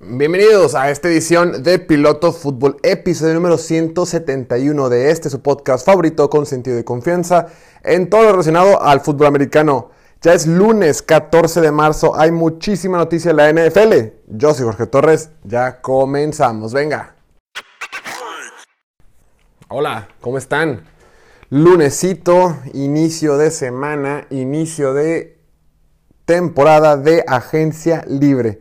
Bienvenidos a esta edición de Piloto Fútbol, episodio número 171 de este su podcast favorito con sentido de confianza en todo lo relacionado al fútbol americano. Ya es lunes 14 de marzo, hay muchísima noticia en la NFL. Yo soy Jorge Torres, ya comenzamos, venga. Hola, ¿cómo están? Lunesito, inicio de semana, inicio de temporada de agencia libre.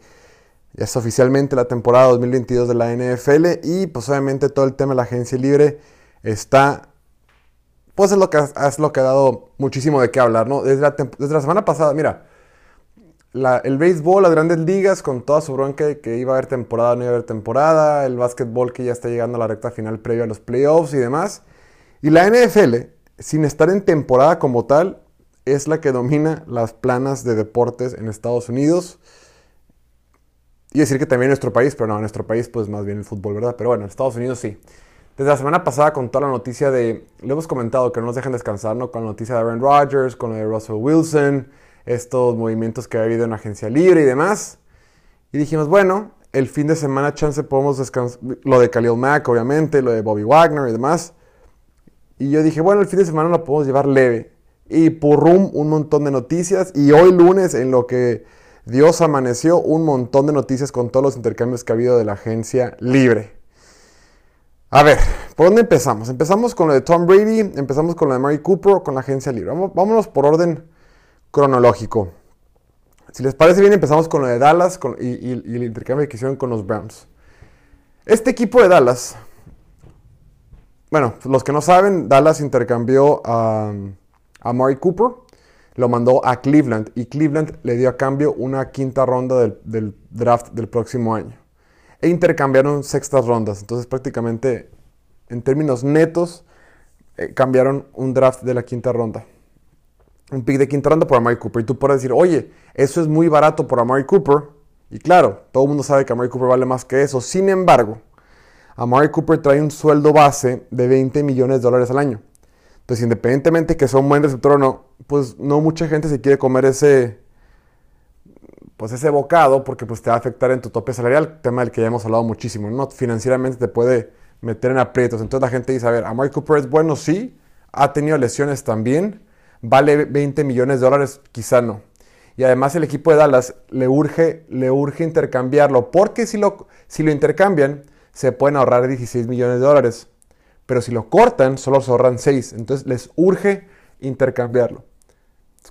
Ya es oficialmente la temporada 2022 de la NFL y pues obviamente todo el tema de la agencia libre está, pues es lo que, es lo que ha dado muchísimo de qué hablar, ¿no? Desde la, desde la semana pasada, mira, el béisbol, las grandes ligas, con toda su bronca de que iba a haber temporada, no iba a haber temporada, el básquetbol que ya está llegando a la recta final previo a los playoffs y demás. Y la NFL, sin estar en temporada como tal, es la que domina las planas de deportes en Estados Unidos. Y decir que también en nuestro país, pero no, en nuestro país pues más bien el fútbol, ¿verdad? Pero bueno, en Estados Unidos sí. Desde la semana pasada con toda la noticia de, lo hemos comentado, que no nos dejan descansar, ¿no? Con la noticia de Aaron Rodgers, con lo de Russell Wilson, estos movimientos que ha habido en agencia libre y demás. Y dijimos, bueno, el fin de semana chance podemos descansar, lo de Khalil Mack, obviamente, lo de Bobby Wagner y demás. Y yo dije, bueno, el fin de semana lo podemos llevar leve. Y purrum, un montón de noticias. Y hoy lunes, en lo que Dios amaneció, un montón de noticias con todos los intercambios que ha habido de la agencia libre. A ver, ¿por dónde empezamos? Empezamos con lo de Tom Brady, empezamos con lo de Mary Cooper, con la agencia libre. Vámonos por orden cronológico. Si les parece bien, empezamos con lo de Dallas y, el intercambio que hicieron con los Browns. Este equipo de Dallas, bueno, los que no saben, Dallas intercambió a, a Cooper, lo mandó a Cleveland y Cleveland le dio a cambio una quinta ronda del draft del próximo año. E intercambiaron sextas rondas, entonces prácticamente en términos netos eh, cambiaron un draft de la quinta ronda. Un pick de quinta ronda por Amari Cooper. Y tú puedes decir, oye, eso es muy barato por Amari Cooper. Y claro, todo el mundo sabe que Amari Cooper vale más que eso. Sin embargo, Amari Cooper trae un sueldo base de 20 millones de dólares al año. Entonces, independientemente que sea un buen receptor o no, pues no mucha gente se quiere comer ese, pues ese bocado porque pues te va a afectar en tu tope salarial, tema del que ya hemos hablado muchísimo, ¿no? Financieramente te puede meter en aprietos. Entonces la gente dice, a ver, Amari Cooper es bueno, sí, ha tenido lesiones también, vale 20 millones de dólares, quizá no. Y además el equipo de Dallas le urge, le urge intercambiarlo, porque si lo, si lo intercambian, se pueden ahorrar 16 millones de dólares. Pero si lo cortan, solo se ahorran 6. Entonces les urge intercambiarlo.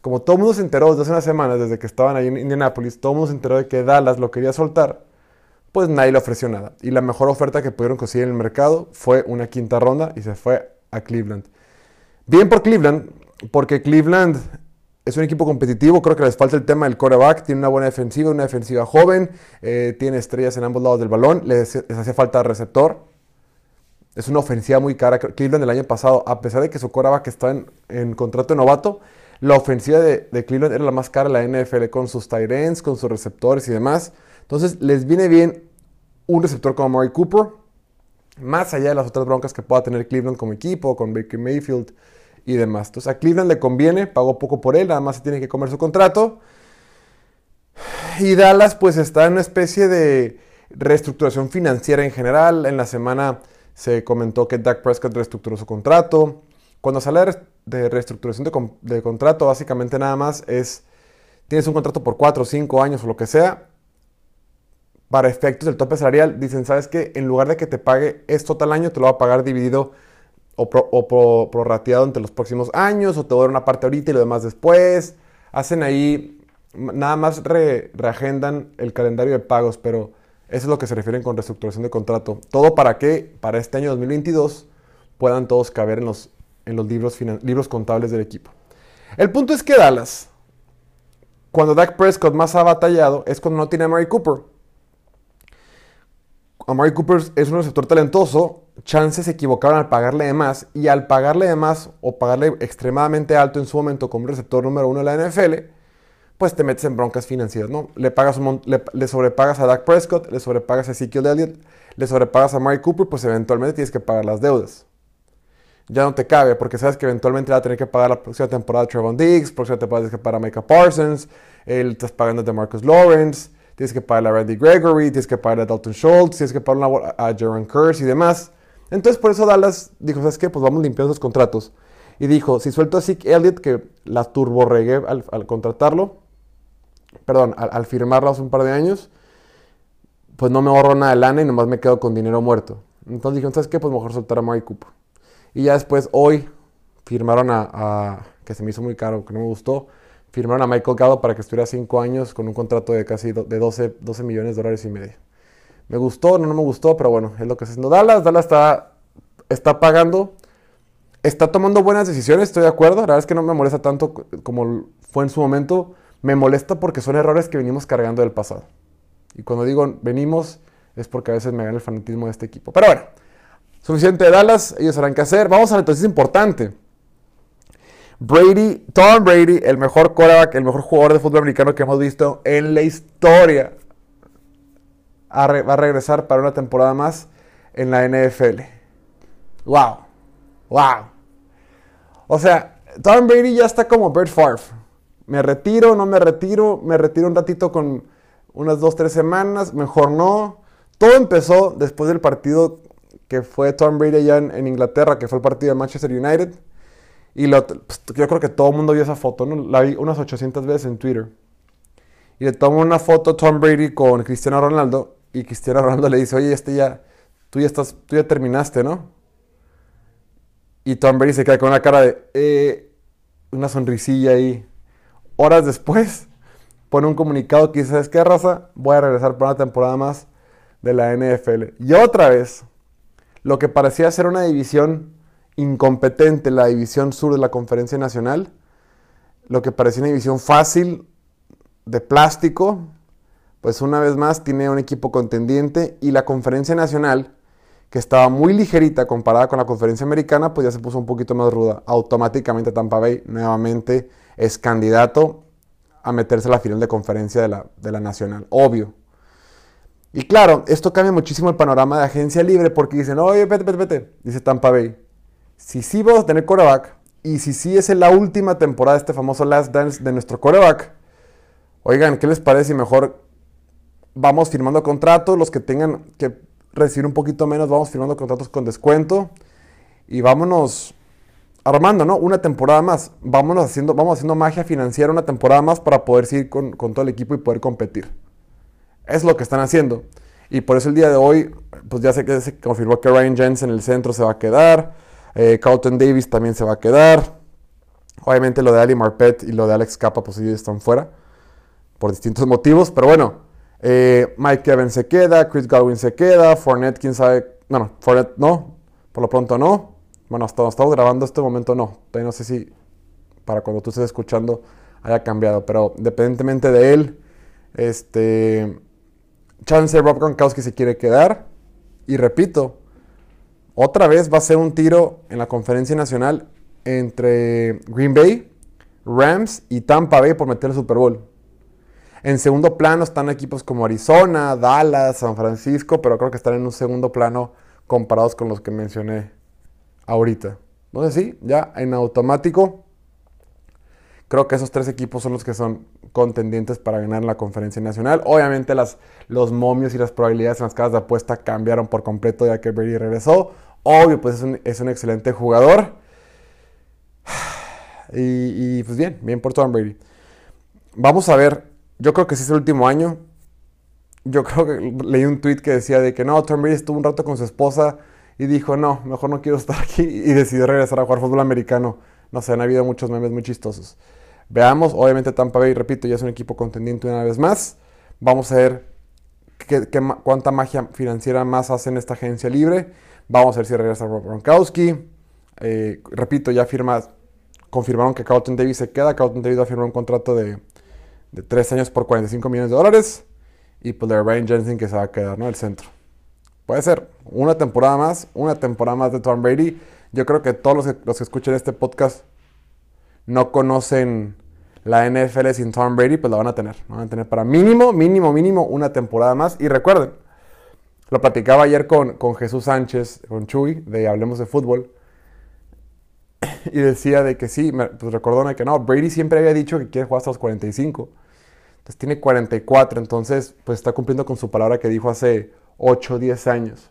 Como todo el mundo se enteró desde hace unas semanas, desde que estaban ahí en Indianapolis, todo el mundo se enteró de que Dallas lo quería soltar, pues nadie le ofreció nada. Y la mejor oferta que pudieron conseguir en el mercado fue una quinta ronda y se fue a Cleveland. Bien por Cleveland, porque Cleveland es un equipo competitivo, creo que les falta el tema del coreback, tiene una buena defensiva, una defensiva joven, eh, tiene estrellas en ambos lados del balón, les, les hace falta receptor. Es una ofensiva muy cara. Cleveland el año pasado, a pesar de que su coreback está en, en contrato de novato, la ofensiva de, Cleveland era la más cara de la NFL con sus tight ends, con sus receptores y demás. Entonces les viene bien un receptor como Murray Cooper, más allá de las otras broncas que pueda tener Cleveland como equipo, con Baker Mayfield y demás. Entonces a Cleveland le conviene, pagó poco por él, nada más se tiene que comer su contrato. Y Dallas pues está en una especie de reestructuración financiera en general. En la semana se comentó que Dak Prescott reestructuró su contrato. Cuando se habla de reestructuración de, de, contrato, básicamente nada más es, tienes un contrato por 4 o 5 años o lo que sea, para efectos del tope salarial, dicen, ¿sabes qué? En lugar de que te pague esto tal año, te lo va a pagar dividido o, pro, pro, prorrateado entre los próximos años, o te dar una parte ahorita y lo demás después. Hacen ahí, nada más re, reagendan el calendario de pagos, pero eso es lo que se refieren con reestructuración de contrato. Todo para que para este año 2022 puedan todos caber en los, en los libros, libros contables del equipo. El punto es que Dallas, cuando Dak Prescott más ha batallado, es cuando no tiene a Mary Cooper. Amari Cooper es un receptor talentoso, chances se equivocaron al pagarle de más y al pagarle de más o pagarle extremadamente alto en su momento como receptor número uno de la NFL, pues te metes en broncas financieras, ¿no? Le, pagas le, sobrepagas a Dak Prescott, le sobrepagas a Ezekiel Elliott, le sobrepagas a Mike Cooper, pues eventualmente tienes que pagar las deudas. Ya no te cabe, porque sabes que eventualmente va a tener que pagar la próxima temporada a Trevon Diggs, próxima temporada tienes que pagar a Micah Parsons, él estás pagando de Marcus Lawrence, tienes que pagar a Randy Gregory, tienes que pagar a Dalton Schultz, tienes que pagar a Jaron Curse y demás. Entonces por eso Dallas dijo, ¿sabes qué? Pues vamos limpiando esos contratos. Y dijo, si suelto a Zeke Elliott, que la turbo regué al, al contratarlo, perdón, al, firmarlo hace un par de años, pues no me ahorro nada de lana y nomás me quedo con dinero muerto. Entonces dije, ¿sabes qué? Pues mejor soltar a Mike Cooper. Y ya después, hoy, firmaron a, que se me hizo muy caro, que no me gustó, firmaron a Michael Gallup para que estuviera 5 años con un contrato de casi de 12, 12 millones de dólares y medio. Me gustó, no, no me gustó, pero bueno, es lo que está haciendo Dallas. Dallas está, está pagando, está tomando buenas decisiones, estoy de acuerdo. La verdad es que no me molesta tanto como fue en su momento. Me molesta porque son errores que venimos cargando del pasado. Y cuando digo venimos, es porque a veces me gana el fanatismo de este equipo. Pero bueno, suficiente de Dallas, ellos sabrán qué hacer. Vamos a la noticia importante. Brady, Tom Brady, el mejor quarterback, el mejor jugador de fútbol americano que hemos visto en la historia, va a regresar para una temporada más en la NFL. ¡Wow! ¡Wow! O sea, Tom Brady ya está como Bert Favre. Me retiro, no me retiro, me retiro un ratito con unas dos, tres semanas, mejor no. Todo empezó después del partido que fue Tom Brady allá en, Inglaterra, que fue el partido de Manchester United. Y pues, yo creo que todo el mundo vio esa foto, ¿no? La vi unas 800 veces en Twitter. Y le una foto Tom Brady con Cristiano Ronaldo. Y Cristiano Ronaldo le dice, oye, este ya, tú ya estás, tú ya terminaste, ¿no? Y Tom Brady se queda con una cara de, eh, una sonrisilla ahí. Horas después, pone un comunicado que dice, ¿sabes qué, raza? Voy a regresar para una temporada más de la NFL. Y otra vez, lo que parecía ser una división incompetente, la división sur de la Conferencia Nacional, lo que parecía una división fácil, de plástico, pues una vez más tiene un equipo contendiente y la Conferencia Nacional, que estaba muy ligerita comparada con la Conferencia Americana, pues ya se puso un poquito más ruda. Automáticamente Tampa Bay nuevamente es candidato a meterse a la final de conferencia de la, de la Nacional, obvio. Y claro, esto cambia muchísimo el panorama de agencia libre porque dicen, oye, vete, vete, vete, dice Tampa Bay. Si sí vamos a tener coreback y si sí es la última temporada de este famoso Last Dance de nuestro coreback, oigan, ¿qué les parece si mejor vamos firmando contratos, los que tengan que recibir un poquito menos, vamos firmando contratos con descuento y vámonos armando, ¿no? Una temporada más. Vámonos haciendo, vamos haciendo magia financiera una temporada más para poder seguir con, todo el equipo y poder competir. Es lo que están haciendo. Y por eso el día de hoy, pues ya sé que se confirmó que Ryan Jensen en el centro se va a quedar. Eh, Carlton Davis también se va a quedar. Obviamente lo de Ali Marpet y lo de Alex Capa pues ellos están fuera. Por distintos motivos. Pero bueno, eh, Mike Evans se queda, Chris Godwin se queda, Fournette, quién sabe. No, no, Fournette no, por lo pronto no. Bueno, hasta donde estamos grabando este momento no. Todavía no sé si para cuando tú estés escuchando haya cambiado, pero independientemente de él, este. Chance Rob Gronkowski se quiere quedar. Y repito, otra vez va a ser un tiro en la conferencia nacional entre Green Bay, Rams y Tampa Bay por meter el Super Bowl. En segundo plano están equipos como Arizona, Dallas, San Francisco, pero creo que están en un segundo plano comparados con los que mencioné ahorita. Entonces sí, ya en automático, creo que esos tres equipos son los que son contendientes para ganar la conferencia nacional. Obviamente las, los momios y las probabilidades en las casas de apuesta cambiaron por completo ya que Brady regresó. Obvio, pues es un, es un excelente jugador. Y, pues bien, bien por Tom Brady. Vamos a ver yo creo que sí es último año. Yo creo que leí un tweet que decía de que no, Tom Brady estuvo un rato con su esposa y dijo, no, mejor no quiero estar aquí y decidió regresar a jugar fútbol americano. No sé, han habido muchos memes muy chistosos. Veamos, obviamente Tampa Bay, repito, ya es un equipo contendiente una vez más. Vamos a ver qué, cuánta magia financiera más hace en esta agencia libre. Vamos a ver si regresa Rob Gronkowski. Eh, repito, ya firma, confirmaron que Carlton Davis se queda. Carlton Davis va a firmar un contrato de de 3 años por 45 millones de dólares. Y pues de Ryan Jensen que se va a quedar, ¿no? El centro. Puede ser una temporada más, una temporada más de Tom Brady. Yo creo que todos los los que escuchen este podcast no conocen la NFL sin Tom Brady, pues la van a tener. Van a tener para mínimo, mínimo, mínimo una temporada más. Y recuerden, lo platicaba ayer con, con Jesús Sánchez, con Chuy, de Hablemos de Fútbol. Y decía de que sí, pues recordó que no, Brady siempre había dicho que quiere jugar hasta los 45. Entonces tiene 44, entonces pues está cumpliendo con su palabra que dijo hace 8, 10 años.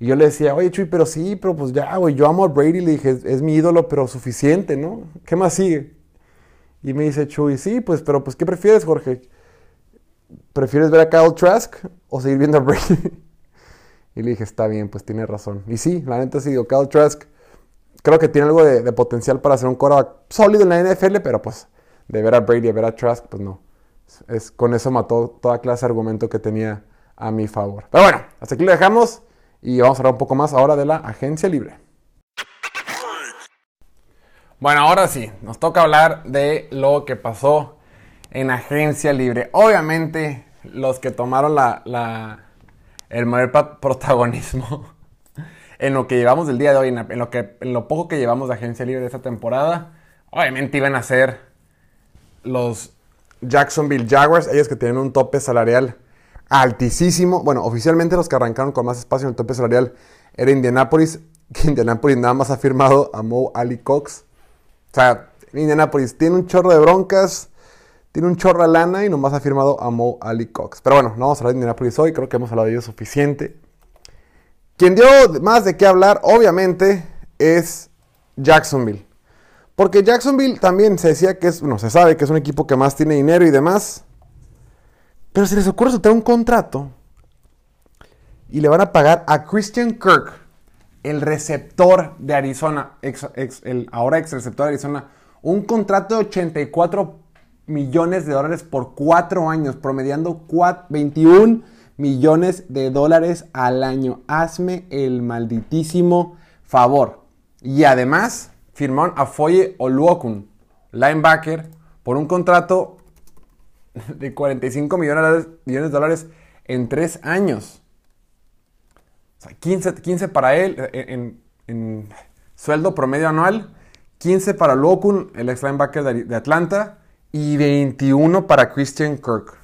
Y yo le decía, oye Chuy, pero sí, pero pues ya, güey, yo amo a Brady, le dije, es, mi ídolo, pero suficiente, ¿no? ¿Qué más sigue? Y me dice Chuy, sí, pues, pero pues, ¿qué prefieres, Jorge? ¿Prefieres ver a Kyle Trask o seguir viendo a Brady? y le dije, está bien, pues tiene razón. Y sí, la neta sí, digo, Kyle Trask creo que tiene algo de, potencial para ser un quarterback sólido en la NFL, pero pues de ver a Brady, a ver a Trask, pues no. Es, con eso mató toda clase de argumento que tenía a mi favor. Pero bueno, hasta aquí lo dejamos. Y vamos a hablar un poco más ahora de la agencia libre. Bueno, ahora sí, nos toca hablar de lo que pasó en agencia libre. Obviamente, los que tomaron la, el mayor protagonismo en lo que llevamos del día de hoy, en lo, que, en lo poco que llevamos de agencia libre de esta temporada, obviamente iban a ser los Jacksonville Jaguars, ellos que tienen un tope salarial altísimo. Bueno, oficialmente los que arrancaron con más espacio en el tope salarial era Indianapolis, que Indianapolis nada más ha firmado a Mo Ali Cox. O sea, Indianapolis tiene un chorro de broncas, tiene un chorro de lana y nomás ha firmado a Mo Ali Cox. Pero bueno, no vamos a hablar de Indianapolis hoy, creo que hemos hablado de ellos suficiente. Quien dio más de qué hablar, obviamente, es Jacksonville. Porque Jacksonville también se decía que es, bueno, se sabe que es un equipo que más tiene dinero y demás. Pero si les ocurre soltar un contrato y le van a pagar a Christian Kirk, el receptor de Arizona, ahora ex receptor de Arizona, un contrato de 84 millones de dólares por cuatro años, promediando 21 millones de dólares al año. Hazme el malditísimo favor. Y además firmaron a Foye Oluokun, linebacker, por un contrato de 45 millones, de dólares en tres años. O sea, 15, 15 para él eh, en, sueldo promedio anual, 15 para Lokun, el ex linebacker de, Atlanta, y 21 para Christian Kirk.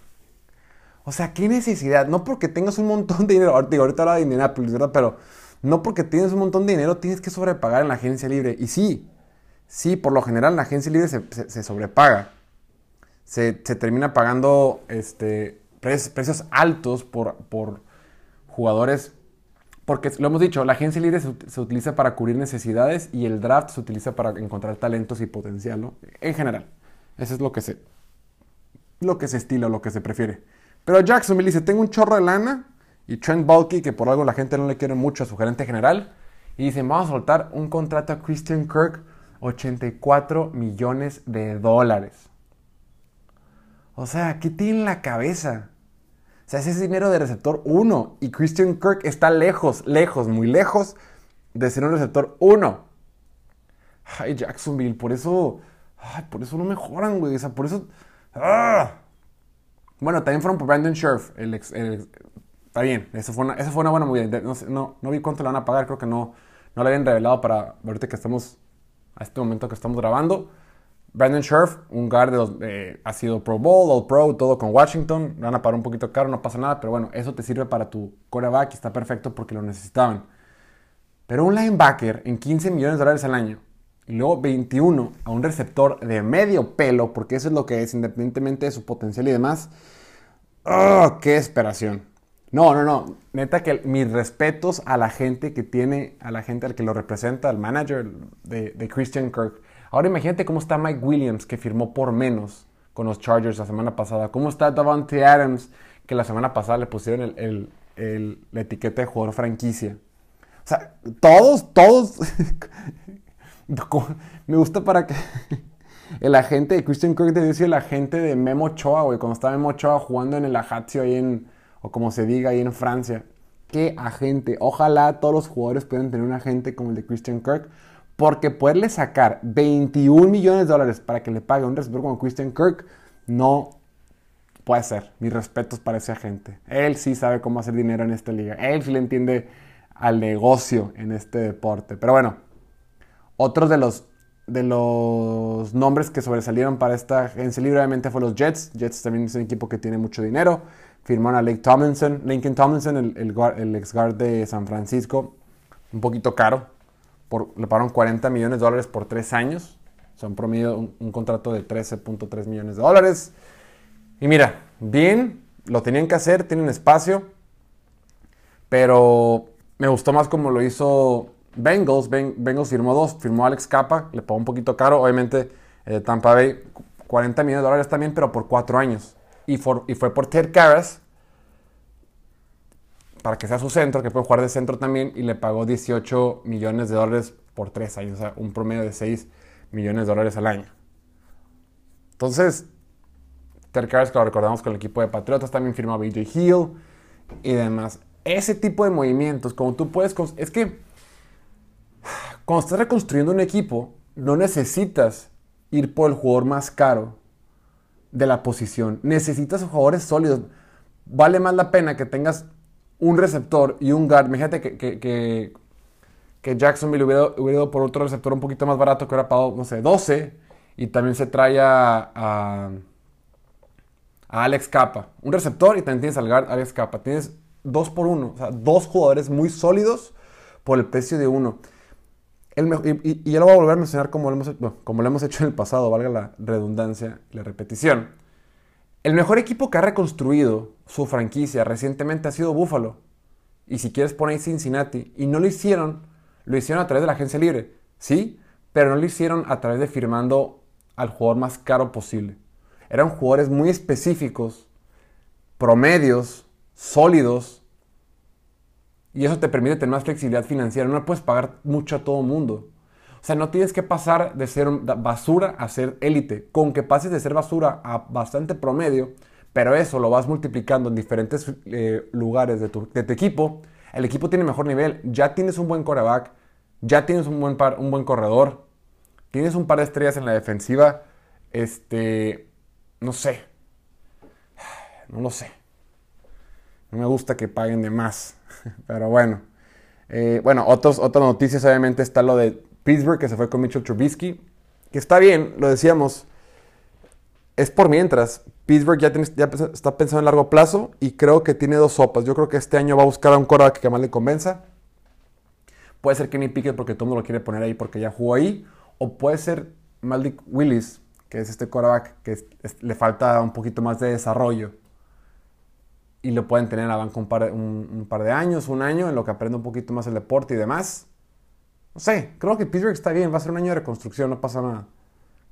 O sea, qué necesidad. No porque tengas un montón de dinero. Ahorita, ahorita habla de Indianapolis. Pero no porque tienes un montón de dinero tienes que sobrepagar en la agencia libre. Y sí, sí, por lo general en la agencia libre se sobrepaga se, termina pagando este, precios altos por, jugadores. Porque lo hemos dicho, la agencia libre se, utiliza para cubrir necesidades y el draft se utiliza para encontrar talentos y potencial, ¿no? En general. Eso es lo que se, lo que se estila, lo que se prefiere. Pero Jacksonville dice, tengo un chorro de lana y Trent Bulky, que por algo la gente no le quiere mucho a su gerente general, y dicen, vamos a soltar un contrato a Christian Kirk, 84 millones de dólares. O sea, ¿qué tiene en la cabeza? O sea, ese es dinero de receptor 1 y Christian Kirk está lejos, lejos, muy lejos de ser un receptor 1. Ay, Jacksonville, por eso, ay, por eso no mejoran, güey. O sea, por eso... ¡ah! Bueno, también fueron por Brandon Scherf. El, está bien, eso fue, una, fue una buena movida. No, no, no, vi cuánto le van a pagar, creo que no, no le habían revelado para ahorita que estamos, a este momento que estamos grabando. Brandon Scherf, un guard de los, ha sido Pro Bowl, All Pro, todo con Washington. Van a pagar un poquito caro, no pasa nada, pero bueno, eso te sirve para tu coreback y está perfecto porque lo necesitaban. Pero un linebacker en 15 millones de dólares al año y luego 21 a un receptor de medio pelo, porque eso es lo que es, independientemente de su potencial y demás. ¡Oh, ¡Qué esperación! No, no, no. Neta que mis respetos a la gente que tiene, a la gente al que lo representa, al manager de Christian Kirk Ahora imagínate cómo está Mike Williams, que firmó por menos con los Chargers la semana pasada. ¿Cómo está Davante Adams, que la semana pasada le pusieron el, la etiqueta de jugador franquicia? O sea, todos, todos. Me gusta para que. El agente de Christian Kirk debe ser el agente de Memo Ochoa, güey. Cuando estaba Memo Ochoa jugando en el Ajaccio ahí en. O como se diga ahí en Francia. Qué agente. Ojalá todos los jugadores puedan tener un agente como el de Christian Kirk. Porque poderle sacar 21 millones de dólares para que le pague un receptor como Christian Kirk, no puede ser. Mis respetos para ese agente. Él sí sabe cómo hacer dinero en esta liga. Él sí le entiende al negocio en este deporte. Pero bueno, otros de los de los nombres que sobresalieron para esta agencia libre obviamente fue los Jets. Jets también es un equipo que tiene mucho dinero. Firmaron a Lake Tomlinson, Lincoln Tomlinson, el, el, ex guard de San Francisco, un poquito caro. Por, le pagaron 40 millones de dólares por tres años. Son promedio un, un contrato de 13.3 millones de dólares. Y mira, bien, lo tenían que hacer, tienen espacio. Pero me gustó más como lo hizo Bengals. Bengals firmó dos, firmó Alex Capa, le pagó un poquito caro. Obviamente, eh, Tampa Bay, 40 millones de dólares también, pero por cuatro años. Y, y fue por Ted Karras, para que sea su centro, que puede jugar de centro también, y le pagó 18 millones de dólares por tres años, o sea, un promedio de 6 millones de dólares al año. Entonces, Karras, que lo recordamos con el equipo de Patriotas, también firmó a BJ Hill y demás. Ese tipo de movimientos, como tú puedes... Es que cuando estás reconstruyendo un equipo, no necesitas ir por el jugador más caro de la posición. Necesitas jugadores sólidos. Vale más la pena que tengas un receptor y un guard. Imagínate que, que, que, Jacksonville hubiera, hubiera, ido por otro receptor un poquito más barato que hubiera pagado, no sé, 12 y también se trae a, a, Alex Capa. Un receptor y también tienes al guard Alex Capa. Tienes dos por uno. O sea, dos jugadores muy sólidos por el precio de uno y, ya lo voy a volver a mencionar como lo, hemos, como lo hemos hecho en el pasado, valga la redundancia y la repetición. El mejor equipo que ha reconstruido su franquicia recientemente ha sido Buffalo. Y si quieres poner Cincinnati. Y no lo hicieron, lo hicieron a través de la agencia libre. Sí, pero no lo hicieron a través de firmando al jugador más caro posible. Eran jugadores muy específicos, promedios, sólidos, y eso te permite tener más flexibilidad financiera. No puedes pagar mucho a todo mundo. O sea, no tienes que pasar de ser basura a ser élite. Con que pases de ser basura a bastante promedio, pero eso lo vas multiplicando en diferentes eh, lugares de tu, equipo, el equipo tiene mejor nivel. Ya tienes un buen coreback, ya tienes un buen, un buen corredor, tienes un par de estrellas en la defensiva. Este, no sé. No lo sé. No me gusta que paguen de más. Pero bueno. Eh, bueno, otros, otras noticias obviamente está lo de Pittsburgh que se fue con Mitchell Trubisky. Que está bien, lo decíamos. Es por mientras. Pittsburgh ya, está pensando en largo plazo y creo que tiene dos sopas. Yo creo que este año va a buscar a un quarterback que más le convenza. Puede ser Kenny Pickett porque todo el mundo lo quiere poner ahí porque ya jugó ahí. O puede ser Malik Willis, que es este quarterback que le falta un poquito más de desarrollo y lo pueden tener en la un par, un, par, de años, un año, en lo que aprende un poquito más el deporte y demás. No sé, creo que Pittsburgh está bien, va a ser un año de reconstrucción, no pasa nada.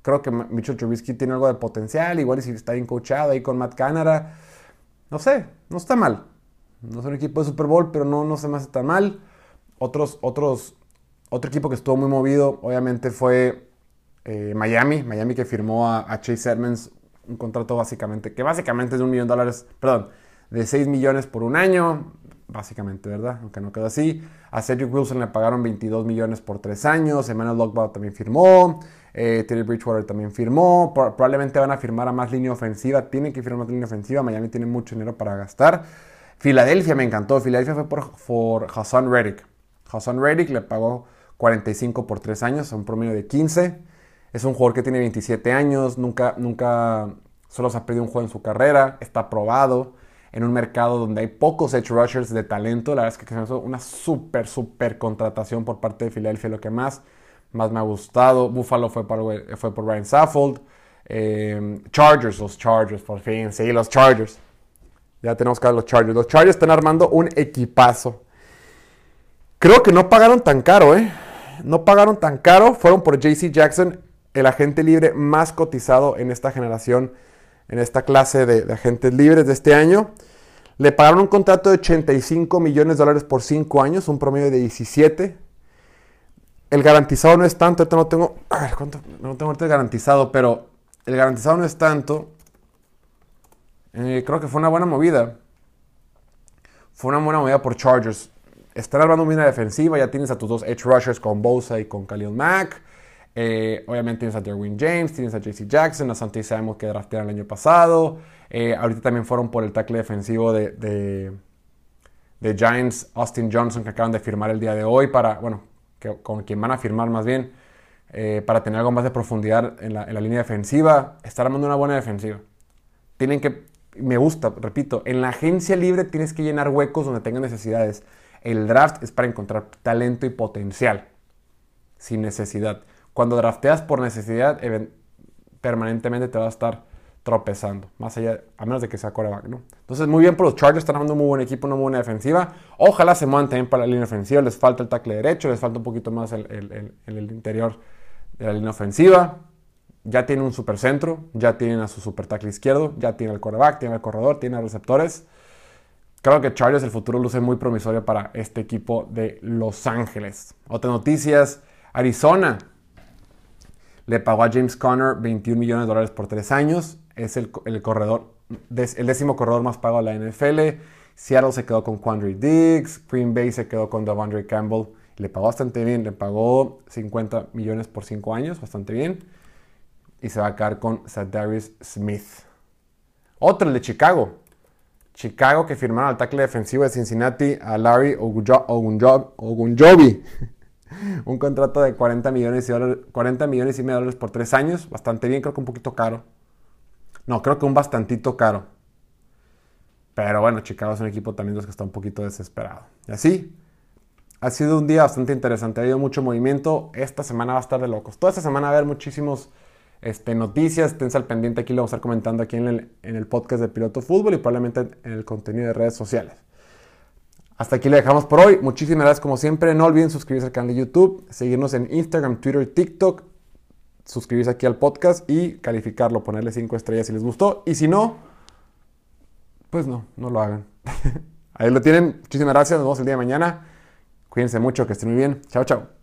Creo que Mitchell Trubisky tiene algo de potencial, igual si está bien coachado ahí con Matt Canada. No sé, no está mal. No es un equipo de Super Bowl, pero no, no se me hace tan mal. Otros, otros, otro equipo que estuvo muy movido, obviamente, fue eh, Miami. Miami que firmó a, a Chase Edmonds un contrato básicamente, que básicamente es de un millón de dólares, perdón, de 6 millones por un año, básicamente, ¿verdad? Aunque no quedó así. A Cedric Wilson le pagaron 22 millones por 3 años. Emmanuel Lockbaugh también firmó. Eh, Terry Bridgewater también firmó. probablemente van a firmar a más línea ofensiva. Tienen que firmar más línea ofensiva. Miami tiene mucho dinero para gastar. Filadelfia me encantó. Filadelfia fue por, Hassan Reddick. Hassan Reddick le pagó 45 por 3 años, un promedio de 15. Es un jugador que tiene 27 años. Nunca, nunca solo se ha perdido un juego en su carrera. Está probado en un mercado donde hay pocos edge rushers de talento. La verdad es que es una súper, súper contratación por parte de Filadelfia. Lo que más, más me ha gustado. Buffalo fue por, fue por Ryan Saffold. Eh, Chargers, los Chargers, por fin. Sí, los Chargers. Ya tenemos que ver los Chargers. Los Chargers están armando un equipazo. Creo que no pagaron tan caro, ¿eh? No pagaron tan caro. Fueron por JC Jackson, el agente libre más cotizado en esta generación en esta clase de, agentes libres de este año. Le pagaron un contrato de 85 millones de dólares por 5 años, un promedio de 17. El garantizado no es tanto, ahorita no tengo, ¿cuánto? no tengo ahorita garantizado, pero el garantizado no es tanto. Eh, creo que fue una buena movida. Fue una buena movida por Chargers. Están armando una defensiva, ya tienes a tus dos edge rushers con Bosa y con Khalil Mack. Eh, obviamente tienes a Derwin James, tienes a JC Jackson, a Santi Samuel que draftearon el año pasado. Eh, ahorita también fueron por el tackle defensivo de, de, Giants, Austin Johnson, que acaban de firmar el día de hoy para, bueno, con quien van a firmar más bien. eh, para tener algo más de profundidad en la, en la línea defensiva. Estar armando una buena defensiva. Tienen que, me gusta, repito, en la agencia libre tienes que llenar huecos donde tengan necesidades. El draft es para encontrar talento y potencial, sin necesidad. Cuando drafteas por necesidad, permanentemente te va a estar tropezando, más allá, a menos de que sea coreback, ¿no? Entonces, muy bien por los Chargers, están armando un muy buen equipo, una muy buena defensiva. Ojalá se muevan también para la línea ofensiva, les falta el tackle derecho, les falta un poquito más el, el, el, interior de la línea ofensiva. Ya tienen un supercentro, ya tienen a su super tackle izquierdo, ya tienen el coreback, tienen el corredor, tienen receptores. Creo que Chargers el futuro luce muy promisorio para este equipo de Los Ángeles. Otras noticias, Arizona le pagó a James Conner 21 millones de dólares por tres años es el, corredor, el décimo corredor más pago de la NFL. Seattle se quedó con Quandry Diggs, Green Bay se quedó con Devondre Campbell. Le pagó bastante bien, le pagó 50 millones por 5 años, bastante bien. Y se va a quedar con Sadarius Smith. Otro, el de Chicago. Chicago que firmaron al tackle defensivo de Cincinnati a Larry Ogunjobi. un contrato de 40 millones, y 40 millones y medio de dólares por 3 años. Bastante bien, creo que un poquito caro. No, creo que un bastantito caro. Pero bueno, Chicago es un equipo también que está un poquito desesperado. Y así, ha sido un día bastante interesante. Ha habido mucho movimiento. Esta semana va a estar de locos. Toda esta semana va a haber muchísimos este, noticias. Esténse al pendiente. Aquí lo vamos a estar comentando aquí en el, en el podcast de Piloto Fútbol y probablemente en el contenido de redes sociales. Hasta aquí le dejamos por hoy. Muchísimas gracias como siempre. No olviden suscribirse al canal de YouTube, seguirnos en Instagram, Twitter, TikTok suscribirse aquí al podcast y calificarlo, ponerle 5 estrellas si les gustó. Y si no, pues no, no lo hagan. Ahí lo tienen. Muchísimas gracias. Nos vemos el día de mañana. Cuídense mucho, que estén muy bien. Chao, chao.